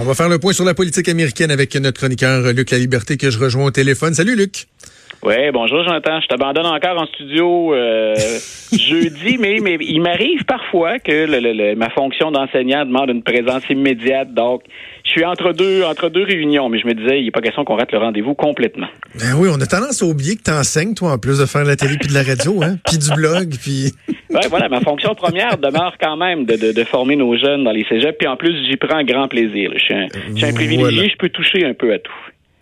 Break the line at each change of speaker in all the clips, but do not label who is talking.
on va faire le point sur la politique américaine avec notre chroniqueur Luc La Liberté que je rejoins au téléphone. Salut Luc.
Oui, bonjour Jonathan. Je t'abandonne encore en studio euh, jeudi, mais, mais il m'arrive parfois que ma fonction d'enseignant demande une présence immédiate. Donc, je suis entre deux, entre deux réunions, mais je me disais, il n'est pas question qu'on rate le rendez-vous complètement.
Ben oui, on a tendance à oublier que tu enseignes, toi, en plus de faire de la télé puis de la radio, hein, puis du blog, puis...
Ouais, voilà, ma fonction première demeure quand même de, de, former nos jeunes dans les cégeps, puis en plus, j'y prends grand plaisir. Je suis un, un privilégié, je peux toucher un peu à tout.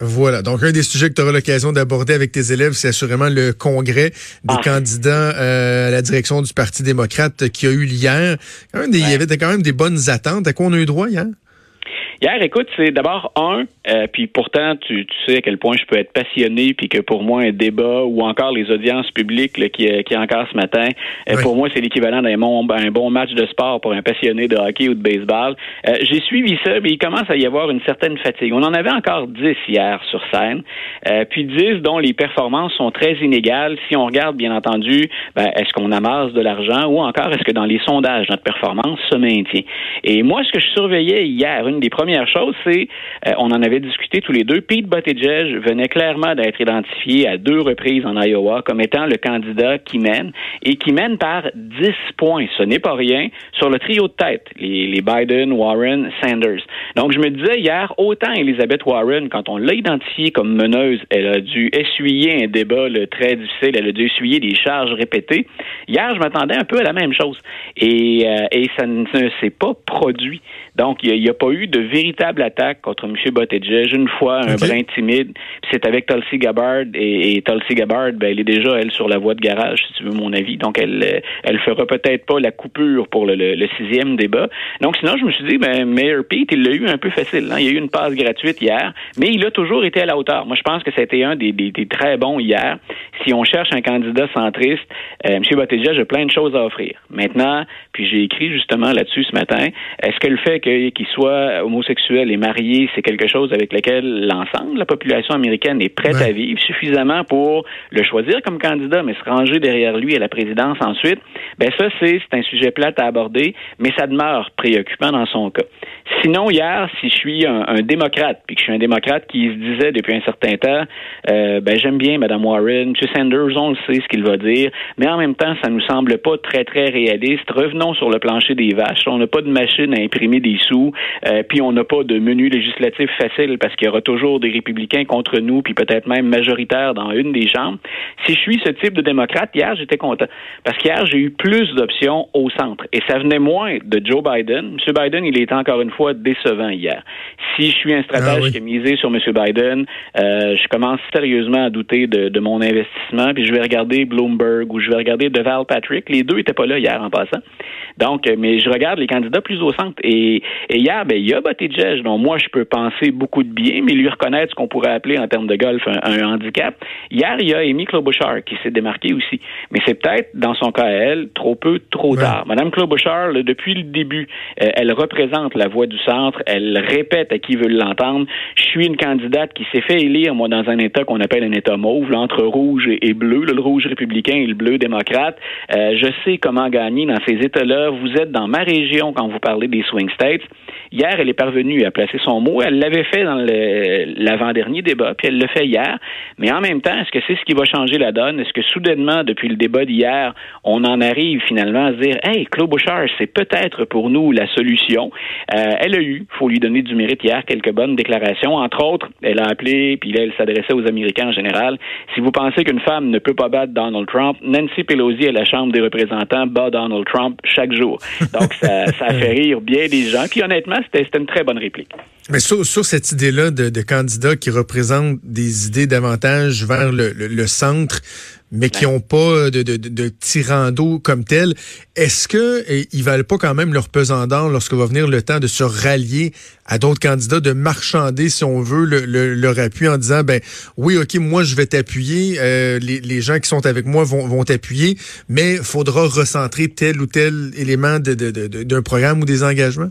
Voilà. Donc, un des sujets que tu auras l'occasion d'aborder avec tes élèves, c'est assurément le congrès des ah. candidats euh, à la direction du Parti démocrate qui a eu hier. Il y avait quand même des bonnes attentes. À quoi on a eu droit hier?
Hier, écoute, c'est d'abord un, euh, puis pourtant, tu, tu, sais à quel point je peux être passionné, puis que pour moi, un débat ou encore les audiences publiques là, qui, euh, qui est encore ce matin, euh, pour moi, c'est l'équivalent d'un bon, un bon match de sport pour un passionné de hockey ou de baseball. J'ai suivi ça, mais il commence à y avoir une certaine fatigue. On en avait encore dix hier sur scène, puis dix dont les performances sont très inégales. Si on regarde, bien entendu, ben, est-ce qu'on amasse de l'argent ou encore est-ce que dans les sondages, notre performance se maintient? Et moi, ce que je surveillais hier, une des premières première chose, c'est, euh, on en avait discuté tous les deux, Pete Buttigieg venait clairement d'être identifié à deux reprises en Iowa comme étant le candidat qui mène et qui mène par 10 points. Ce n'est pas rien sur le trio de tête, les, Biden, Warren, Sanders. Donc, je me disais hier, autant Elizabeth Warren, quand on l'a identifiée comme meneuse, elle a dû essuyer un débat très difficile, elle a dû essuyer des charges répétées. Hier, je m'attendais un peu à la même chose. Et, euh, ça ne s'est pas produit. Donc, il n'y a, pas eu de véritable attaque contre M. Buttigieg. Une fois, un brin timide, c'est avec Tulsi Gabbard. Et, Tulsi Gabbard, ben, elle est déjà, elle, sur la voie de garage, si tu veux mon avis. Donc, elle elle fera peut-être pas la coupure pour le, sixième débat. Donc, sinon, je me suis dit, ben, Mayor Pete, il l'a eu un peu facile. Hein. Il y a eu une passe gratuite hier, mais il a toujours été à la hauteur. Moi, je pense que c'était un des, des, très bons hier. Si on cherche un candidat centriste, euh, M. Buttigieg a plein de choses à offrir. Maintenant, puis j'ai écrit justement là-dessus ce matin, est-ce que le fait qu'il soit homosexuel et marié, c'est quelque chose avec lequel l'ensemble de la population américaine est prête à vivre suffisamment pour le choisir comme candidat, mais se ranger derrière lui à la présidence ensuite, ben ça, c'est un sujet plat à aborder, mais ça demeure préoccupant dans son cas. Sinon, hier, si je suis un, démocrate, puis que je suis un démocrate qui se disait depuis un certain temps, euh, ben j'aime bien Mme Warren, M. Sanders, on le sait ce qu'il va dire, mais en même temps, ça nous semble pas très, très réaliste. Revenons sur le plancher des vaches. On n'a pas de machine à imprimer des sous, euh, puis on n'a pas de menu législatif facile parce qu'il y aura toujours des républicains contre nous, puis peut-être même majoritaires dans une des chambres. Si je suis ce type de démocrate, hier, j'étais content. Parce qu'hier, j'ai eu plus d'options au centre. Et ça venait moins de Joe Biden. M. Biden, il était encore une fois décevant hier. Si je suis un stratège ah qui a misé sur M. Biden, euh, je commence sérieusement à douter de, mon investissement, puis je vais regarder Bloomberg ou je vais regarder Deval Patrick. Les deux n'étaient pas là hier en passant. Donc, euh, mais je regarde les candidats plus au centre. Et, hier, ben, il y a Buttigieg, dont moi, je peux penser beaucoup de bien, mais lui reconnaître ce qu'on pourrait appeler en termes de golf un, handicap. Hier, il y a Amy Klobuchar qui s'est démarquée aussi. Mais c'est peut-être, dans son cas à elle, trop peu, trop tard. Madame Klobuchar, depuis le début, euh, elle représente la voix du centre. Elle répète à qui veut l'entendre. Je suis une candidate qui s'est fait élire, moi, dans un État qu'on appelle un État mauve, entre rouge et, bleu, le rouge républicain et le bleu démocrate. Euh, je sais comment gagner dans ces États-là. Vous êtes dans ma région quand vous parlez des swing states. Hier, elle est parvenue à placer son mot. Elle l'avait fait dans l'avant-dernier débat, puis elle le fait hier. Mais en même temps, est-ce que c'est ce qui va changer la donne? Est-ce que soudainement, depuis le débat d'hier, on en arrive finalement à se dire, hey, Claude Bouchard, c'est peut-être pour nous la solution? Euh, elle a eu, faut lui donner du mérite hier, quelques bonnes déclarations. Entre autres, elle a appelé, puis là, elle s'adressait aux Américains en général. Si vous pensez qu'une femme ne peut pas battre Donald Trump, Nancy Pelosi à la Chambre des représentants bat Donald Trump chaque jour. Donc, ça, ça fait rire bien des gens. Puis honnêtement, c'était une très bonne réplique.
Mais sur, cette idée-là de, de candidats qui représentent des idées davantage vers le, centre, mais qui n'ont pas de, de, de, tirando comme tel. Est-ce que eh, ils valent pas quand même leur pesant d'or lorsque va venir le temps de se rallier à d'autres candidats, de marchander, si on veut, le, leur appui en disant, ben oui, ok, moi je vais t'appuyer, euh, les, les, gens qui sont avec moi vont, vont t'appuyer, mais faudra recentrer tel ou tel élément d'un programme ou des engagements?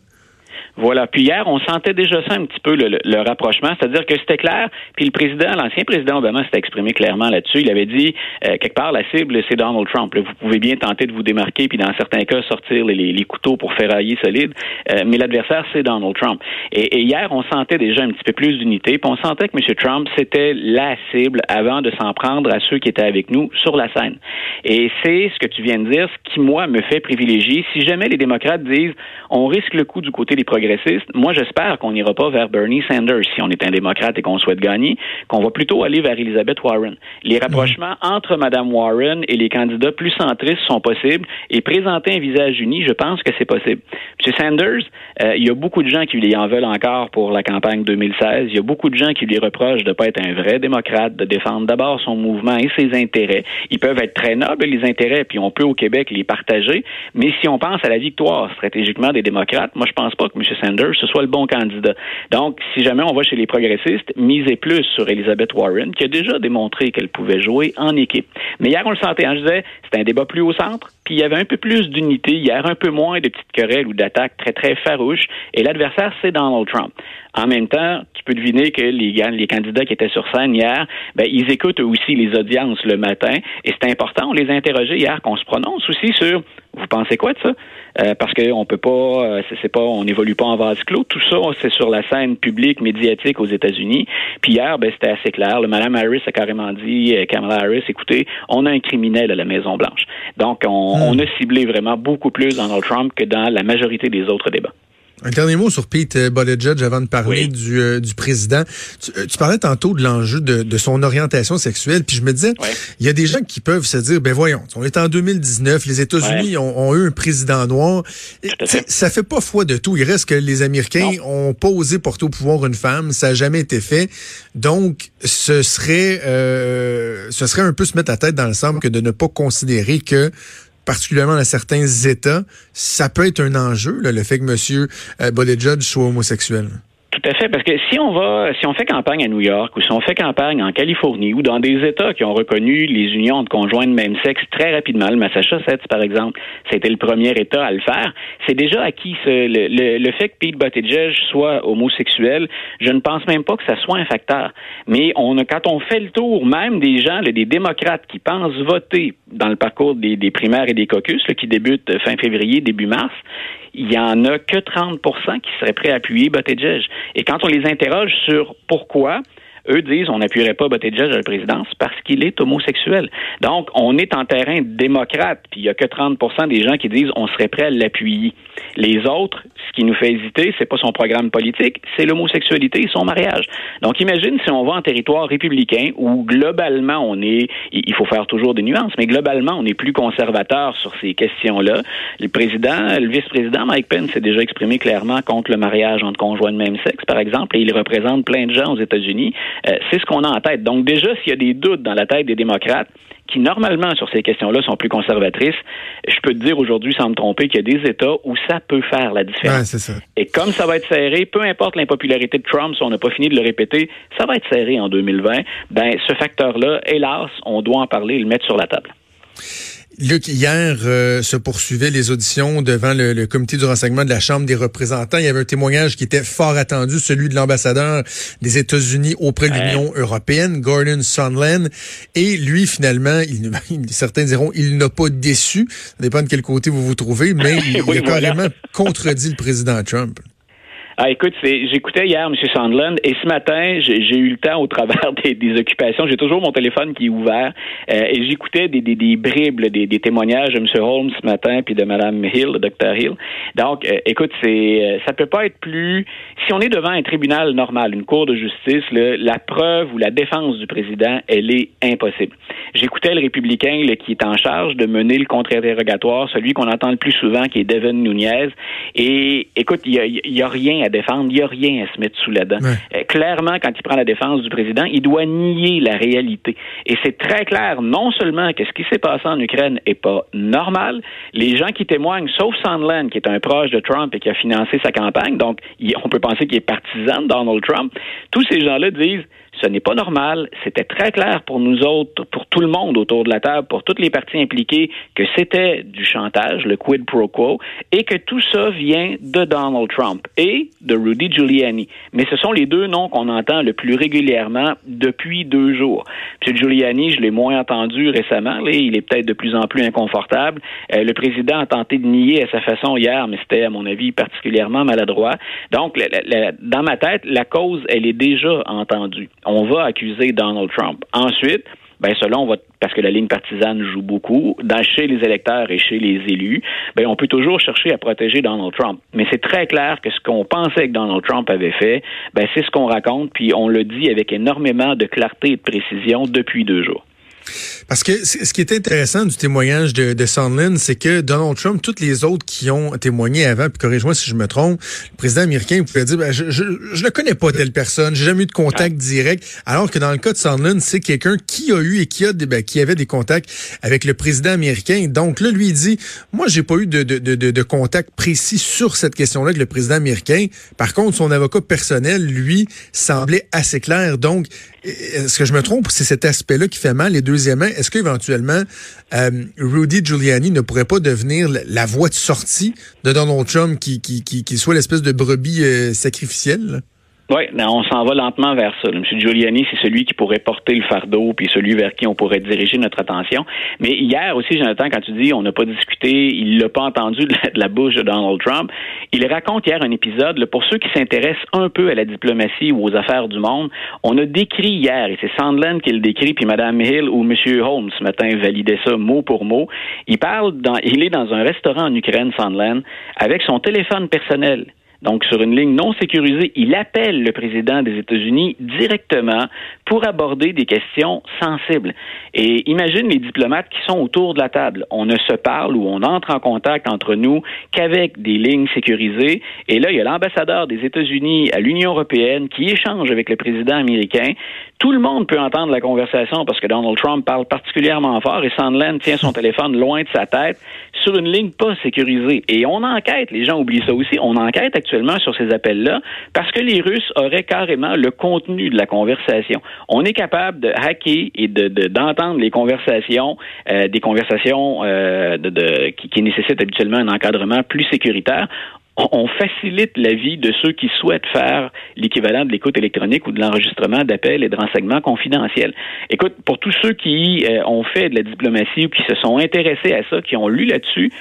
Voilà. Puis hier, on sentait déjà ça un petit peu, le, rapprochement, c'est-à-dire que c'était clair. Puis le président, l'ancien président Obama s'était exprimé clairement là-dessus. Il avait dit, euh, quelque part, la cible, c'est Donald Trump. vous pouvez bien tenter de vous démarquer, puis dans certains cas, sortir les, couteaux pour ferrailler solide, euh, mais l'adversaire, c'est Donald Trump. Et, hier, on sentait déjà un petit peu plus d'unité, puis on sentait que M. Trump, c'était la cible avant de s'en prendre à ceux qui étaient avec nous sur la scène. Et c'est ce que tu viens de dire, ce qui, moi, me fait privilégier. Si jamais les démocrates disent, on risque le coup du côté des progressistes, moi, j'espère qu'on n'ira pas vers Bernie Sanders si on est un démocrate et qu'on souhaite gagner, qu'on va plutôt aller vers Elizabeth Warren. Les rapprochements entre Mme Warren et les candidats plus centristes sont possibles et présenter un visage uni, je pense que c'est possible. M. Sanders, euh, il y a beaucoup de gens qui lui en veulent encore pour la campagne 2016. Il y a beaucoup de gens qui lui reprochent de ne pas être un vrai démocrate, de défendre d'abord son mouvement et ses intérêts. Ils peuvent être très nobles, les intérêts, puis on peut au Québec les partager. Mais si on pense à la victoire stratégiquement des démocrates, moi, je pense pas que M. Sanders, ce soit le bon candidat. Donc, si jamais on va chez les progressistes, misez plus sur Elizabeth Warren, qui a déjà démontré qu'elle pouvait jouer en équipe. Mais hier, on le sentait. Hein, je disais, c'était un débat plus au centre, puis il y avait un peu plus d'unité. Hier, un peu moins de petites querelles ou d'attaques très, très farouches. Et l'adversaire, c'est Donald Trump. En même temps, tu peux deviner que les, candidats qui étaient sur scène hier, ben, ils écoutent aussi les audiences le matin. Et c'est important, on les a interrogés hier, qu'on se prononce aussi sur vous pensez quoi de ça? Euh, parce qu'on peut pas, euh, c'est pas, on n'évolue pas en vase clos. Tout ça, c'est sur la scène publique, médiatique aux États-Unis. Puis hier, ben, c'était assez clair. Le Madame Harris a carrément dit, euh, Kamala Harris, écoutez, on a un criminel à la Maison Blanche. Donc, on, hmm. on a ciblé vraiment beaucoup plus Donald Trump que dans la majorité des autres débats.
Un dernier mot sur Pete Buttigieg avant de parler du, euh, du président. Euh, tu, parlais tantôt de l'enjeu de, de, son orientation sexuelle, puis je me disais, il y a des gens qui peuvent se dire, ben voyons, on est en 2019, les États-Unis ont, eu un président noir. Ça fait pas foi de tout. Il reste que les Américains ont pas osé porter au pouvoir une femme, ça a jamais été fait. Donc, ce serait, euh, ce serait un peu se mettre la tête dans le sable que de ne pas considérer que particulièrement dans certains États, ça peut être un enjeu, le fait que M. Euh, Buttigieg soit homosexuel.
Tout à fait, parce que si on va, si on fait campagne à New York ou si on fait campagne en Californie ou dans des États qui ont reconnu les unions de conjoints de même sexe très rapidement, le Massachusetts par exemple, c'était le premier État à le faire, c'est déjà acquis ce, le, le, fait que Pete Buttigieg soit homosexuel, je ne pense même pas que ça soit un facteur. Mais on a, quand on fait le tour même des gens, des démocrates qui pensent voter dans le parcours des, des primaires et des caucus, qui débutent fin février, début mars, il y en a que 30% qui seraient prêts à appuyer Buttigieg. Et quand on les interroge sur pourquoi, eux disent on n'appuierait pas Buttigieg à la présidence parce qu'il est homosexuel. Donc, on est en terrain démocrate, puis il y a que 30% des gens qui disent on serait prêt à l'appuyer. Les autres, ce qui nous fait hésiter, c'est pas son programme politique, c'est l'homosexualité et son mariage. Donc, imagine si on va en territoire républicain où globalement on est, il faut faire toujours des nuances, mais globalement on est plus conservateur sur ces questions-là. Le président, le vice-président Mike Pence s'est déjà exprimé clairement contre le mariage entre conjoints de même sexe, par exemple, et il représente plein de gens aux États-Unis. Euh, c'est ce qu'on a en tête. Donc déjà, s'il y a des doutes dans la tête des démocrates, qui normalement sur ces questions-là sont plus conservatrices, je peux te dire aujourd'hui sans me tromper qu'il y a des États où ça peut faire la différence. Et comme ça va être serré, peu importe l'impopularité de Trump, si on n'a pas fini de le répéter, ça va être serré en 2020. Ben ce facteur-là, hélas, on doit en parler et le mettre sur la table.
Luc, hier euh, se poursuivaient les auditions devant le, comité du renseignement de la Chambre des représentants. Il y avait un témoignage qui était fort attendu, celui de l'ambassadeur des États-Unis auprès de l'Union européenne, Gordon Sondland. Et lui, finalement, il, certains diront, il n'a pas déçu. Ça dépend de quel côté vous vous trouvez, mais il, a carrément contredit le président Trump.
Ah, écoute, j'écoutais hier M. Sandland et ce matin, j'ai eu le temps au travers des, occupations. J'ai toujours mon téléphone qui est ouvert euh, et j'écoutais des, des, bribes, des, témoignages de M. Holmes ce matin puis de Mme Hill, le Dr Hill. Donc, euh, écoute, c'est euh, ça peut pas être plus. Si on est devant un tribunal normal, une cour de justice, la preuve ou la défense du président, elle est impossible. J'écoutais le républicain qui est en charge de mener le contre-interrogatoire, celui qu'on entend le plus souvent, qui est Devin Nunez. Et écoute, il y a, y a rien rien à défendre, il n'y a rien à se mettre sous la dent. Euh, clairement, quand il prend la défense du président, il doit nier la réalité. Et c'est très clair, non seulement que ce qui s'est passé en Ukraine est pas normal, les gens qui témoignent, sauf Sandland, qui est un proche de Trump et qui a financé sa campagne, donc on peut penser qu'il est partisan de Donald Trump, tous ces gens-là disent ce n'est pas normal. C'était très clair pour nous autres, pour tout le monde autour de la table, pour toutes les parties impliquées, que c'était du chantage, le quid pro quo, et que tout ça vient de Donald Trump et de Rudy Giuliani. Mais ce sont les deux noms qu'on entend le plus régulièrement depuis deux jours. M. Giuliani, je l'ai moins entendu récemment. Là, il est peut-être de plus en plus inconfortable. Euh, le président a tenté de nier à sa façon hier, mais c'était, à mon avis, particulièrement maladroit. Donc, dans ma tête, la cause, elle est déjà entendue on va accuser Donald Trump. Ensuite, ben selon votre parce que la ligne partisane joue beaucoup, dans, chez les électeurs et chez les élus, ben on peut toujours chercher à protéger Donald Trump. Mais c'est très clair que ce qu'on pensait que Donald Trump avait fait, ben c'est ce qu'on raconte, puis on le dit avec énormément de clarté et de précision depuis deux jours.
Parce que ce qui est intéressant du témoignage de, de Sondland, c'est que Donald Trump, toutes les autres qui ont témoigné avant, puis corrige-moi si je me trompe, le président américain pouvait dire, ben, je, je, je, ne connais pas telle personne, j'ai jamais eu de contact direct, alors que dans le cas de Sondland, c'est quelqu'un qui a eu et qui a des, ben, qui avait des contacts avec le président américain. Donc là, lui il dit, moi j'ai pas eu de, de, de, de contact précis sur cette question-là avec le président américain. Par contre, son avocat personnel, lui, semblait assez clair. Donc, est-ce que je me trompe? C'est cet aspect-là qui fait mal? Et deuxièmement, est-ce qu'éventuellement, euh, Rudy Giuliani ne pourrait pas devenir la voie de sortie de Donald Trump qui, qui, qui, qui soit l'espèce de brebis euh, sacrificielle?
Oui, on s'en va lentement vers ça. M. Giuliani, c'est celui qui pourrait porter le fardeau, puis celui vers qui on pourrait diriger notre attention. Mais hier aussi, Jonathan, quand tu dis on n'a pas discuté, il l'a pas entendu de la, bouche de Donald Trump, il raconte hier un épisode, pour ceux qui s'intéressent un peu à la diplomatie ou aux affaires du monde, on a décrit hier, et c'est Sandland qui le décrit, puis Mme Hill ou M. Holmes ce matin validait ça mot pour mot. Il parle, dans, il est dans un restaurant en Ukraine, Sandland, avec son téléphone personnel donc sur une ligne non sécurisée, il appelle le président des États-Unis directement pour aborder des questions sensibles. Et imagine les diplomates qui sont autour de la table. On ne se parle ou on entre en contact entre nous qu'avec des lignes sécurisées. Et là, il y a l'ambassadeur des États-Unis à l'Union européenne qui échange avec le président américain. Tout le monde peut entendre la conversation parce que Donald Trump parle particulièrement fort et Sandland tient son téléphone loin de sa tête sur une ligne pas sécurisée. Et on enquête, les gens oublient ça aussi, on enquête actuellement sur ces appels-là parce que les Russes auraient carrément le contenu de la conversation. On est capable de hacker et d'entendre de, les conversations, euh, des conversations euh, de, qui, qui nécessitent habituellement un encadrement plus sécuritaire on facilite la vie de ceux qui souhaitent faire l'équivalent de l'écoute électronique ou de l'enregistrement d'appels et de renseignements confidentiels. Écoute, pour tous ceux qui euh, ont fait de la diplomatie ou qui se sont intéressés à ça, qui ont lu là-dessus,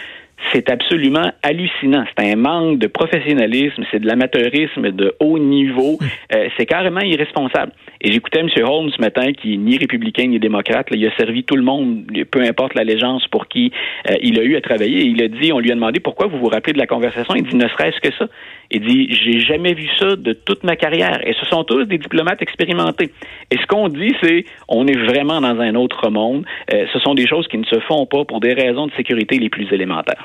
c'est absolument hallucinant. C'est un manque de professionnalisme, c'est de l'amateurisme de haut niveau. Hmm. Euh, c'est carrément irresponsable. Et j'écoutais M. Holmes ce matin, qui est ni républicain ni démocrate. il a servi tout le monde, peu importe l'allégeance pour qui euh, il a eu à travailler. il a dit, on lui a demandé pourquoi vous vous rappelez de la conversation? Il dit, ne serait-ce que ça. Il dit, j'ai jamais vu ça de toute ma carrière. Et ce sont tous des diplomates expérimentés. Et ce qu'on dit, c'est, on est vraiment dans un autre monde. Euh, ce sont des choses qui ne se font pas pour des raisons de sécurité les plus élémentaires.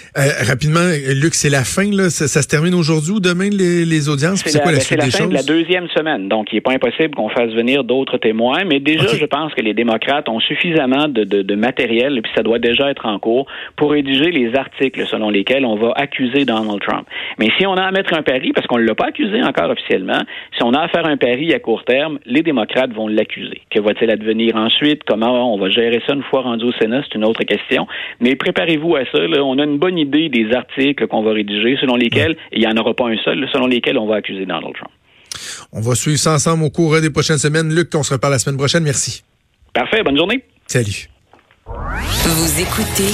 Euh, rapidement, Luc, c'est la fin, là. Ça, se termine aujourd'hui ou demain, les, les audiences?
C'est quoi la, suite la fin de la deuxième semaine. Donc, il n'est pas impossible qu'on fasse venir d'autres témoins. Mais déjà, je pense que les démocrates ont suffisamment de, de, de, matériel, et puis ça doit déjà être en cours, pour rédiger les articles selon lesquels on va accuser Donald Trump. Mais si on a à mettre un pari, parce qu'on ne l'a pas accusé encore officiellement, si on a à faire un pari à court terme, les démocrates vont l'accuser. Que va-t-il advenir ensuite? Comment on va gérer ça une fois rendu au Sénat? C'est une autre question. Mais préparez-vous à ça. Là. On a une bonne idée des articles qu'on va rédiger, selon lesquels, et il n'y en aura pas un seul, selon lesquels on va accuser Donald Trump.
On va suivre ça ensemble au cours des prochaines semaines. Luc, on se reparle la semaine prochaine. Merci.
Parfait. Bonne journée.
Salut. Vous écoutez